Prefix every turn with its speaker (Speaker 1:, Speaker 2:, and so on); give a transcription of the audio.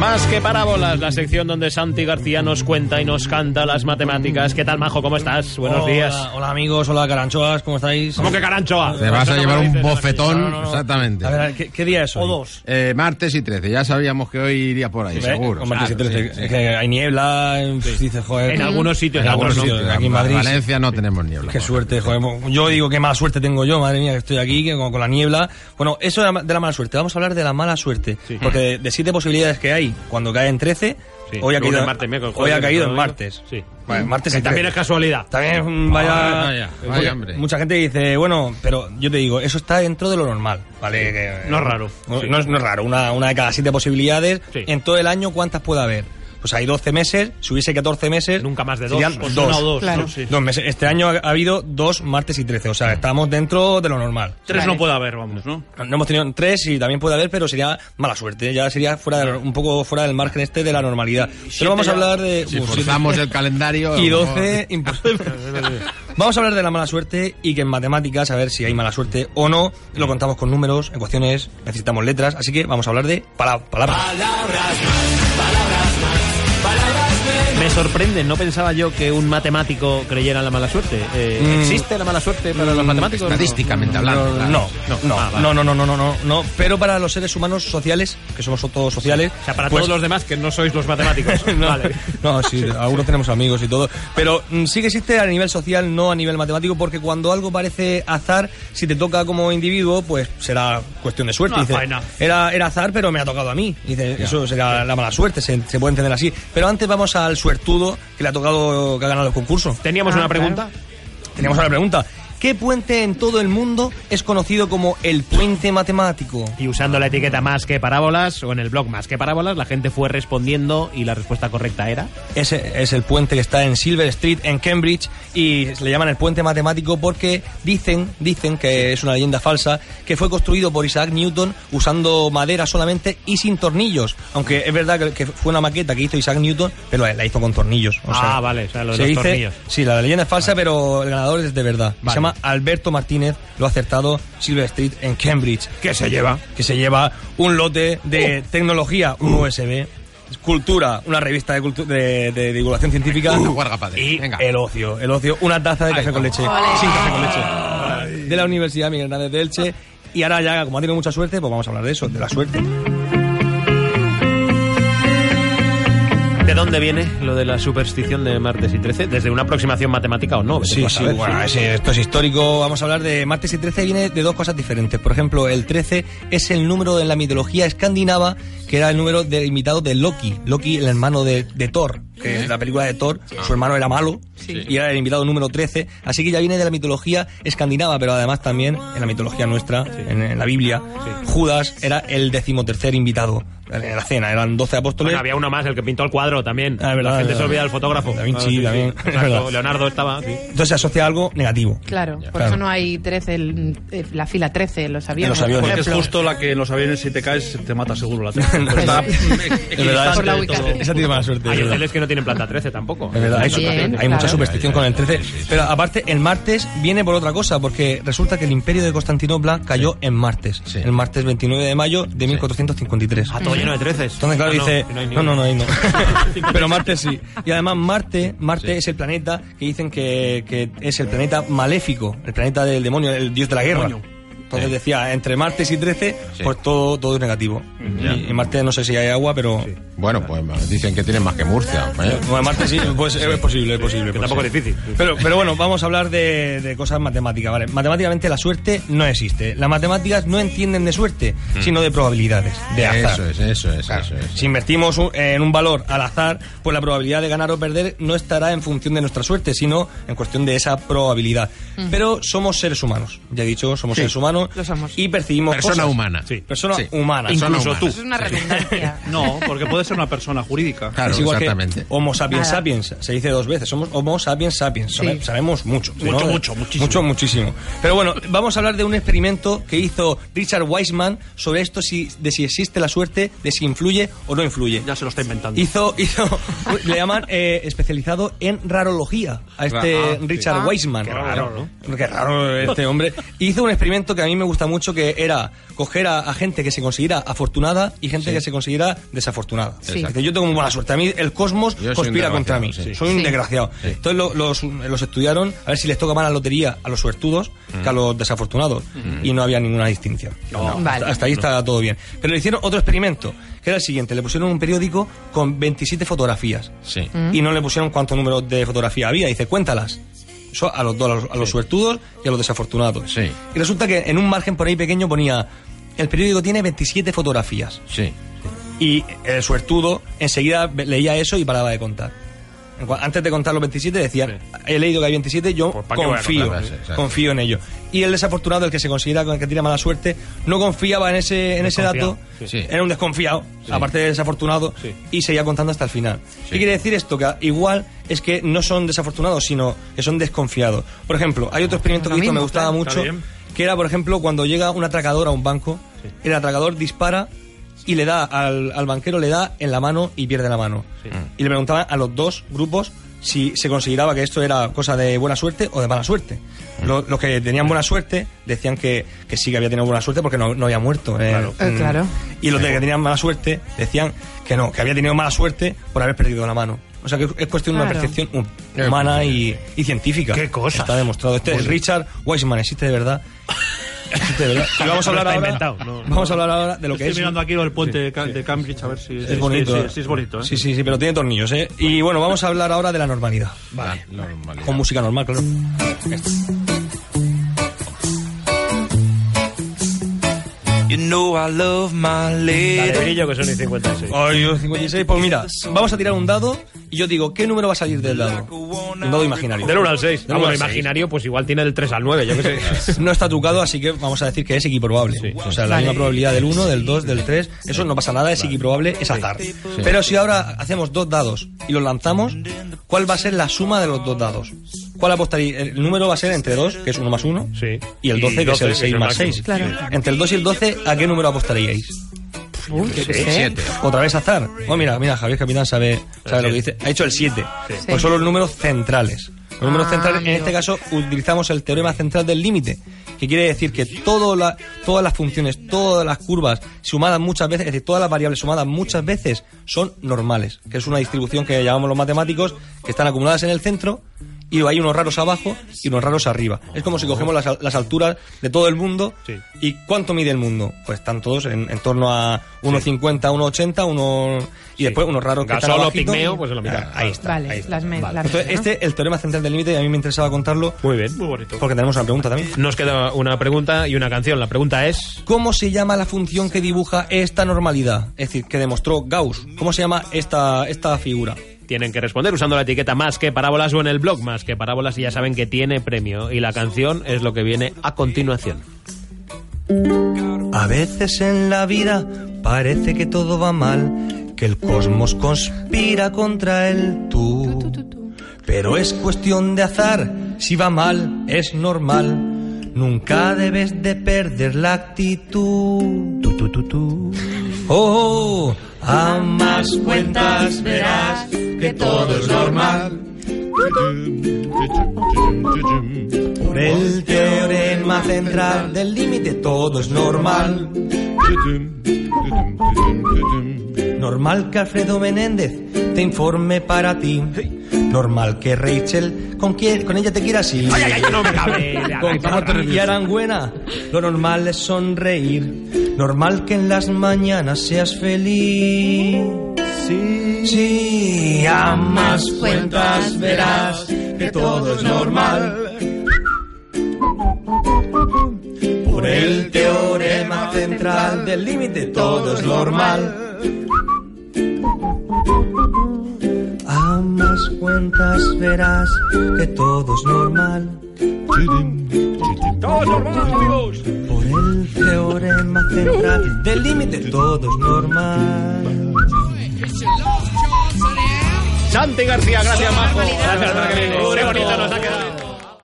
Speaker 1: Más que parábolas, la sección donde Santi García nos cuenta y nos canta las matemáticas. ¿Qué tal, Majo? ¿Cómo estás? Buenos
Speaker 2: Hola,
Speaker 1: días.
Speaker 2: Hola amigos, hola caranchoas, ¿cómo estáis?
Speaker 1: ¿Cómo que caranchoa?
Speaker 3: Te vas a
Speaker 1: no
Speaker 3: llevar un
Speaker 1: dices,
Speaker 3: bofetón,
Speaker 2: No, no, no.
Speaker 3: exactamente.
Speaker 2: A ver, ¿qué, qué día es hoy?
Speaker 1: O dos.
Speaker 3: Eh, martes y 13, ya sabíamos que hoy iría por ahí,
Speaker 2: ¿Eh?
Speaker 3: seguro.
Speaker 2: Martes y
Speaker 3: Claro,
Speaker 2: 13,
Speaker 3: sí, sí.
Speaker 2: es que hay niebla, en- dice, joder.
Speaker 1: En algunos sitios,
Speaker 2: En
Speaker 1: en
Speaker 2: algunos sitios,
Speaker 1: no.
Speaker 2: aquí en Madrid.
Speaker 3: Valencia no tenemos niebla.
Speaker 2: Qué suerte, joder. Yo digo qué mala suerte tengo yo, madre mía, que estoy aquí que con, con la niebla. Bueno, eso de la, de la mala suerte. Vamos a hablar de la mala suerte. Porque de, de siete posibilidades que hay, cuando cae en 13,
Speaker 1: Sí.
Speaker 2: hoy ha caído,
Speaker 1: martes, miércoles,
Speaker 2: hoy ha caído en martes.
Speaker 1: Sí.
Speaker 2: Vale, martes
Speaker 1: Que también
Speaker 2: 13.
Speaker 1: es casualidad.
Speaker 2: También vaya,
Speaker 3: Vaya, vaya,
Speaker 2: porque
Speaker 3: hombre.
Speaker 2: mucha gente dice, bueno, pero yo te digo, eso está dentro de lo normal, ¿vale? Que-
Speaker 1: No es raro.
Speaker 2: No,
Speaker 1: Sí.
Speaker 2: no es, no es raro, una, una de cada siete posibilidades.
Speaker 1: Sí.
Speaker 2: En todo el año, ¿cuántas puede haber? Pues hay 12 meses, si hubiese 14 meses...
Speaker 1: Nunca más de dos.
Speaker 2: serían
Speaker 1: Pues
Speaker 2: dos.
Speaker 1: una o dos.
Speaker 4: Claro.
Speaker 1: ¿no? Sí.
Speaker 2: Dos meses. Este año ha, ha habido dos martes y 13, o sea, estamos dentro de lo normal.
Speaker 5: Tres
Speaker 4: Vale.
Speaker 5: no puede haber, vamos, ¿no?
Speaker 2: No hemos tenido tres y también puede haber, pero sería mala suerte. Ya sería fuera de- un poco fuera del margen este de la normalidad. Pero vamos a hablar de...
Speaker 3: Si
Speaker 2: Uh, siete-
Speaker 3: forzamos el calendario...
Speaker 2: y
Speaker 3: a lo
Speaker 2: 12
Speaker 3: mejor-
Speaker 2: imposible. Vamos a hablar de la mala suerte y que en matemáticas, a ver si hay mala suerte o no, lo contamos con números, ecuaciones, necesitamos letras, así que vamos a hablar de pala- palabras.
Speaker 1: Me sorprende, no pensaba yo que un matemático creyera en la mala suerte. Eh,
Speaker 2: Mm.
Speaker 1: ¿Existe la mala suerte para los matemáticos?
Speaker 3: Estadísticamente hablando.
Speaker 2: No, no, no,
Speaker 1: Ah, vale.
Speaker 2: no, no, no, no, no, no, no, pero para los seres humanos sociales, que somos todos sociales,
Speaker 1: O sea, para
Speaker 2: pues-
Speaker 1: todos los demás que no sois los matemáticos.
Speaker 2: no,
Speaker 1: Vale.
Speaker 2: no, sí, algunos tenemos amigos y todo. Pero mm, sí que existe a nivel social, no a nivel matemático, porque cuando algo parece azar, si te toca como individuo, pues será cuestión de suerte. Dice, era, era azar, pero me ha tocado a mí. Dice, eso será la mala suerte, se, se puede entender así. Pero antes vamos al suertudo que le ha tocado, que ha ganado el concurso.
Speaker 1: Teníamos
Speaker 4: Ah,
Speaker 1: una pregunta.
Speaker 2: Teníamos una pregunta. ¿Qué puente en todo el mundo es conocido como el puente matemático?
Speaker 1: Y usando la etiqueta más que parábolas, o en el blog más que parábolas, la gente fue respondiendo y la respuesta correcta era.
Speaker 2: Ese es el puente que está en Silver Street, en Cambridge, y le llaman el puente matemático porque dicen, dicen que es una leyenda falsa, que fue construido por Isaac Newton usando madera solamente y sin tornillos. Aunque es verdad que, fue una maqueta que hizo Isaac Newton, pero la, hizo con tornillos. O
Speaker 1: Ah, vale, o sea, lo de
Speaker 2: se
Speaker 1: los
Speaker 2: dice-
Speaker 1: tornillos.
Speaker 2: Sí, la leyenda es falsa, pero el ganador es de verdad.
Speaker 1: Vale.
Speaker 2: Se llama Alberto Martínez, lo ha acertado Silver Street en Cambridge.
Speaker 1: ¿Qué se lleva?
Speaker 2: Que se lleva un lote de tecnología, un USB, cultura, una revista de, cultu- de- de divulgación científica.
Speaker 3: Uh.
Speaker 2: Y
Speaker 3: Venga.
Speaker 2: el ocio, el ocio, una taza de café con leche,
Speaker 4: Ole.
Speaker 2: sin café con leche, de la Universidad Miguel Hernández de Elche. Y ahora ya, como ha tenido mucha suerte, pues vamos a hablar de eso, de la suerte.
Speaker 1: ¿De dónde viene lo de la superstición de martes y 13? ¿Desde una aproximación matemática o no?
Speaker 2: Sí, sí, bueno, esto es histórico. Vamos a hablar de martes y 13, viene de dos cosas diferentes. Por ejemplo, el 13 es el número en la mitología escandinava, que era el número del invitado de Loki. Loki, el hermano de, de Thor, que es la película de Thor, su hermano era malo, y era el invitado número 13. Así que ya viene de la mitología escandinava, pero además también en la mitología nuestra, en, en la Biblia, Judas era el decimotercer invitado en la cena. Eran 12 apóstoles.
Speaker 1: Bueno, había uno más, el que pintó el cuadro también.
Speaker 2: Ah, es verdad,
Speaker 1: la gente
Speaker 2: es
Speaker 1: se
Speaker 2: verdad.
Speaker 1: olvida del fotógrafo.
Speaker 2: Da Vinci
Speaker 1: Ah, sí,
Speaker 2: también,
Speaker 1: sí.
Speaker 2: verdad.
Speaker 1: Leonardo estaba, sí.
Speaker 2: Entonces se asocia a algo negativo.
Speaker 4: Claro, por
Speaker 2: Claro.
Speaker 4: eso no hay 13, el- eh, la fila 13 en los aviones.
Speaker 2: los aviones.
Speaker 4: por
Speaker 5: Porque es justo la que en los aviones si te caes te mata seguro la tierra. Está
Speaker 2: Es verdad,
Speaker 4: Por la
Speaker 2: esa tiene mala suerte.
Speaker 1: Hay
Speaker 2: es verdad.
Speaker 1: hoteles que no tienen planta 13 tampoco.
Speaker 2: Es verdad, hay,
Speaker 4: También,
Speaker 2: hay
Speaker 4: claro.
Speaker 2: mucha superstición con el 13. Pero aparte, el martes viene por otra cosa, porque resulta que el imperio de Constantinopla cayó en martes.
Speaker 3: Sí.
Speaker 2: El martes 29 de mayo de 1453.
Speaker 1: Ah, todo lleno de 13.
Speaker 2: Entonces, claro,
Speaker 1: Ah, no,
Speaker 2: dice.
Speaker 1: no
Speaker 2: No, no, no, ahí no. Pero Marte sí. Y además, Marte, Marte es el planeta que dicen que, que es el planeta maléfico, el planeta del demonio, el dios de la guerra. Entonces
Speaker 3: Sí.
Speaker 2: decía, entre martes y 13,
Speaker 3: Sí.
Speaker 2: pues todo, todo es negativo. Y en Marte no sé si hay agua, pero.
Speaker 3: Bueno, pues dicen que tienen más que Murcia. ¿eh?
Speaker 2: Bueno, en Marte sí, pues es posible, es posible.
Speaker 1: Que
Speaker 2: pues
Speaker 1: tampoco es difícil.
Speaker 2: Pero, pero bueno, vamos a hablar de, de cosas matemáticas, ¿vale? Matemáticamente la suerte no existe. Las matemáticas no entienden de suerte, sino de probabilidades, de azar.
Speaker 3: Eso es, eso es,
Speaker 2: Claro.
Speaker 3: eso es.
Speaker 2: Si invertimos un- en un valor al azar, pues la probabilidad de ganar o perder no estará en función de nuestra suerte, sino en cuestión de esa probabilidad. Pero somos seres humanos, ya he dicho, somos seres humanos
Speaker 4: Lo somos.
Speaker 2: y percibimos
Speaker 3: Persona
Speaker 2: cosas.
Speaker 3: humana.
Speaker 1: Sí.
Speaker 2: Persona
Speaker 3: Sí.
Speaker 2: humana.
Speaker 3: Persona
Speaker 1: Incluso
Speaker 3: humana.
Speaker 1: tú.
Speaker 4: Eso es una redundancia.
Speaker 5: No, porque puede ser una persona jurídica.
Speaker 3: Claro,
Speaker 2: es igual
Speaker 3: exactamente.
Speaker 2: que Homo sapiens
Speaker 4: Nada.
Speaker 2: sapiens, se dice dos veces. Somos Homo sapiens sapiens.
Speaker 4: Sí.
Speaker 2: Sabemos mucho.
Speaker 5: Mucho,
Speaker 2: ¿no?
Speaker 5: mucho, muchísimo.
Speaker 2: Mucho, muchísimo. Pero bueno, vamos a hablar de un experimento que hizo Richard Weissman sobre esto si, de si existe la suerte, de si influye o no influye.
Speaker 5: Ya se lo está inventando.
Speaker 2: Hizo, hizo, le llaman eh, especializado en rarología a este
Speaker 3: Ah, sí.
Speaker 2: Richard
Speaker 4: Ah,
Speaker 2: Weissman.
Speaker 5: qué raro,
Speaker 2: Qué raro este hombre. Hizo un experimento que a mí me gusta mucho, que era coger a, a gente que se considera afortunada y gente que se considera desafortunada.
Speaker 4: Sí.
Speaker 2: Yo tengo muy buena suerte. A mí el cosmos
Speaker 3: Yo
Speaker 2: conspira contra mí.
Speaker 3: sí.
Speaker 2: Soy un
Speaker 4: Sí.
Speaker 2: desgraciado. Entonces lo- los, los estudiaron a ver si les toca más la lotería a los suertudos que a los desafortunados. Y no había ninguna distinción. No,
Speaker 4: Vale.
Speaker 2: hasta, hasta ahí está todo bien. Pero le hicieron otro experimento, que era el siguiente. Le pusieron un periódico con 27 fotografías.
Speaker 3: Sí.
Speaker 2: Y no le pusieron cuántos números de fotografía había. Dice, cuéntalas. Eso a los dos, a los, a los suertudos y a los desafortunados.
Speaker 3: Sí.
Speaker 2: Y resulta que en un margen por ahí pequeño ponía, el periódico tiene 27 fotografías.
Speaker 3: Sí.
Speaker 2: Y el suertudo enseguida leía eso y paraba de contar. Antes de contar los 27 decían, he leído que hay 27, yo
Speaker 1: Pues, ¿para qué voy a
Speaker 2: confío,
Speaker 3: contar?
Speaker 2: Confío en ello. Y el desafortunado, el que se considera con el que tiene mala suerte, no confiaba en ese, en ese dato,
Speaker 3: sí.
Speaker 2: era un desconfiado, aparte de desafortunado,
Speaker 1: Sí.
Speaker 2: y seguía contando hasta el final. ¿Qué quiere decir esto? Que igual es que no son desafortunados, sino que son desconfiados. Por ejemplo, hay otro experimento
Speaker 4: Lo
Speaker 2: que me gustaba mucho, que era, por ejemplo, cuando llega un atracador a un banco, el atracador dispara y le da al, al banquero, le da en la mano y pierde la mano. Y le preguntaban a los dos grupos si se consideraba que esto era cosa de buena suerte o de mala suerte. Lo- Los, que tenían buena suerte decían que, que sí que había tenido buena suerte porque no, no había muerto. eh,
Speaker 1: Claro.
Speaker 4: Eh, claro.
Speaker 2: Y los de que tenían mala suerte decían que no, que había tenido mala suerte por haber perdido la mano. O sea que es cuestión de una percepción hum- humana y, y científica.
Speaker 1: Qué cosas.
Speaker 2: Está demostrado. Este es Richard Weissman, existe de verdad. Y vamos a hablar ahora.
Speaker 1: inventado, no, no.
Speaker 2: vamos a hablar ahora de lo que
Speaker 5: Estoy
Speaker 2: es.
Speaker 5: mirando aquí del puente de, Ca- de Cambridge a ver si
Speaker 2: Es bonito.
Speaker 5: Sí,
Speaker 2: ¿eh?
Speaker 5: sí, sí, es bonito. ¿eh?
Speaker 2: Sí, sí, sí, pero tiene tornillos, ¿eh? Y bueno, vamos a hablar ahora de la normalidad.
Speaker 3: Vale. La normalidad.
Speaker 2: Con música normal, claro.
Speaker 6: Know I love my
Speaker 1: Dale,
Speaker 6: lady.
Speaker 1: brillo, que son y 56.
Speaker 2: Ay, yo 56, pues mira, vamos a tirar un dado y yo digo, ¿qué número va a salir del dado? Un dado imaginario.
Speaker 1: Del 1 al 6.
Speaker 2: Del uno al seis.
Speaker 1: imaginario, pues igual tiene del 3 al 9, yo qué sé.
Speaker 2: No está trucado, así que vamos a decir que es equiprobable. O sea, la
Speaker 4: Vale.
Speaker 2: misma probabilidad del 1, del 2, del 3, eso no pasa nada, es equiprobable, es azar. Pero si ahora hacemos dos dados y los lanzamos, ¿cuál va a ser la suma de los dos dados? ¿Cuál apostaría? El número va a ser entre 2, que es 1 más 1,
Speaker 1: Sí.
Speaker 2: y el 12, que es el 6 más
Speaker 1: máximo.
Speaker 2: 6.
Speaker 4: Claro.
Speaker 2: Entre el 2 y el 12, ¿a qué número apostaríais?
Speaker 3: Siete.
Speaker 2: Otra vez azar. Oh, mira, mira, Javier Capitán sabe, sabe lo que dice. Ha hecho el 7. Pues son los números centrales. Los números
Speaker 4: Ah,
Speaker 2: centrales, en este caso, utilizamos el teorema central del límite, que quiere decir que todo la- todas las funciones, todas las curvas sumadas muchas veces, es decir, todas las variables sumadas muchas veces son normales, que es una distribución que llamamos los matemáticos, que están acumuladas en el centro y hay unos raros abajo y unos raros arriba. Es como si cogemos las, al- las alturas de todo el mundo.
Speaker 1: Sí.
Speaker 2: ¿Y cuánto mide el mundo? Pues están todos en, en torno a 1,50, 1,80, uno, y después unos raros que están abajito.
Speaker 1: Pigmeo, pues es lo.
Speaker 2: Ah, ahí está.
Speaker 4: Vale,
Speaker 2: ahí está.
Speaker 4: las me- las
Speaker 2: Entonces, este el teorema central del límite, y a mí me interesaba contarlo
Speaker 1: Muy bien.
Speaker 5: Muy bonito.
Speaker 2: porque tenemos una pregunta también.
Speaker 1: Nos queda una pregunta y una canción. La pregunta es...
Speaker 2: ¿Cómo se llama la función que dibuja esta normalidad? Es decir, que demostró Gauss. ¿Cómo se llama esta, esta figura?
Speaker 1: Tienen que responder usando la etiqueta más que parábolas o en el blog más que parábolas y ya saben que tiene premio. Y la canción es lo que viene a continuación.
Speaker 2: A veces en la vida parece que todo va mal, que el cosmos conspira contra el tú. Pero es cuestión de azar, si va mal es normal. Nunca debes de perder la actitud. Tu, tu, tu, tu. Oh, a más cuentas verás que todo es normal. Por el teorema central del límite todo es normal. Normal que Alfredo Menéndez te informe para ti. Normal que Rachel con, quien, con ella te quiera así.
Speaker 1: no me cabe!
Speaker 2: Con y Arangüena, lo normal es sonreír. Normal que en las mañanas seas feliz. Sí, sí, a más cuentas verás que todo es normal. Por el teorema central del límite todo es normal. A más cuentas verás que todo es normal.
Speaker 1: ¡Todos normal, amigos!
Speaker 2: Por el teorema central del límite todo es normal.
Speaker 1: Santi García, gracias, Majo. Gracias. Qué bonito nos ha quedado.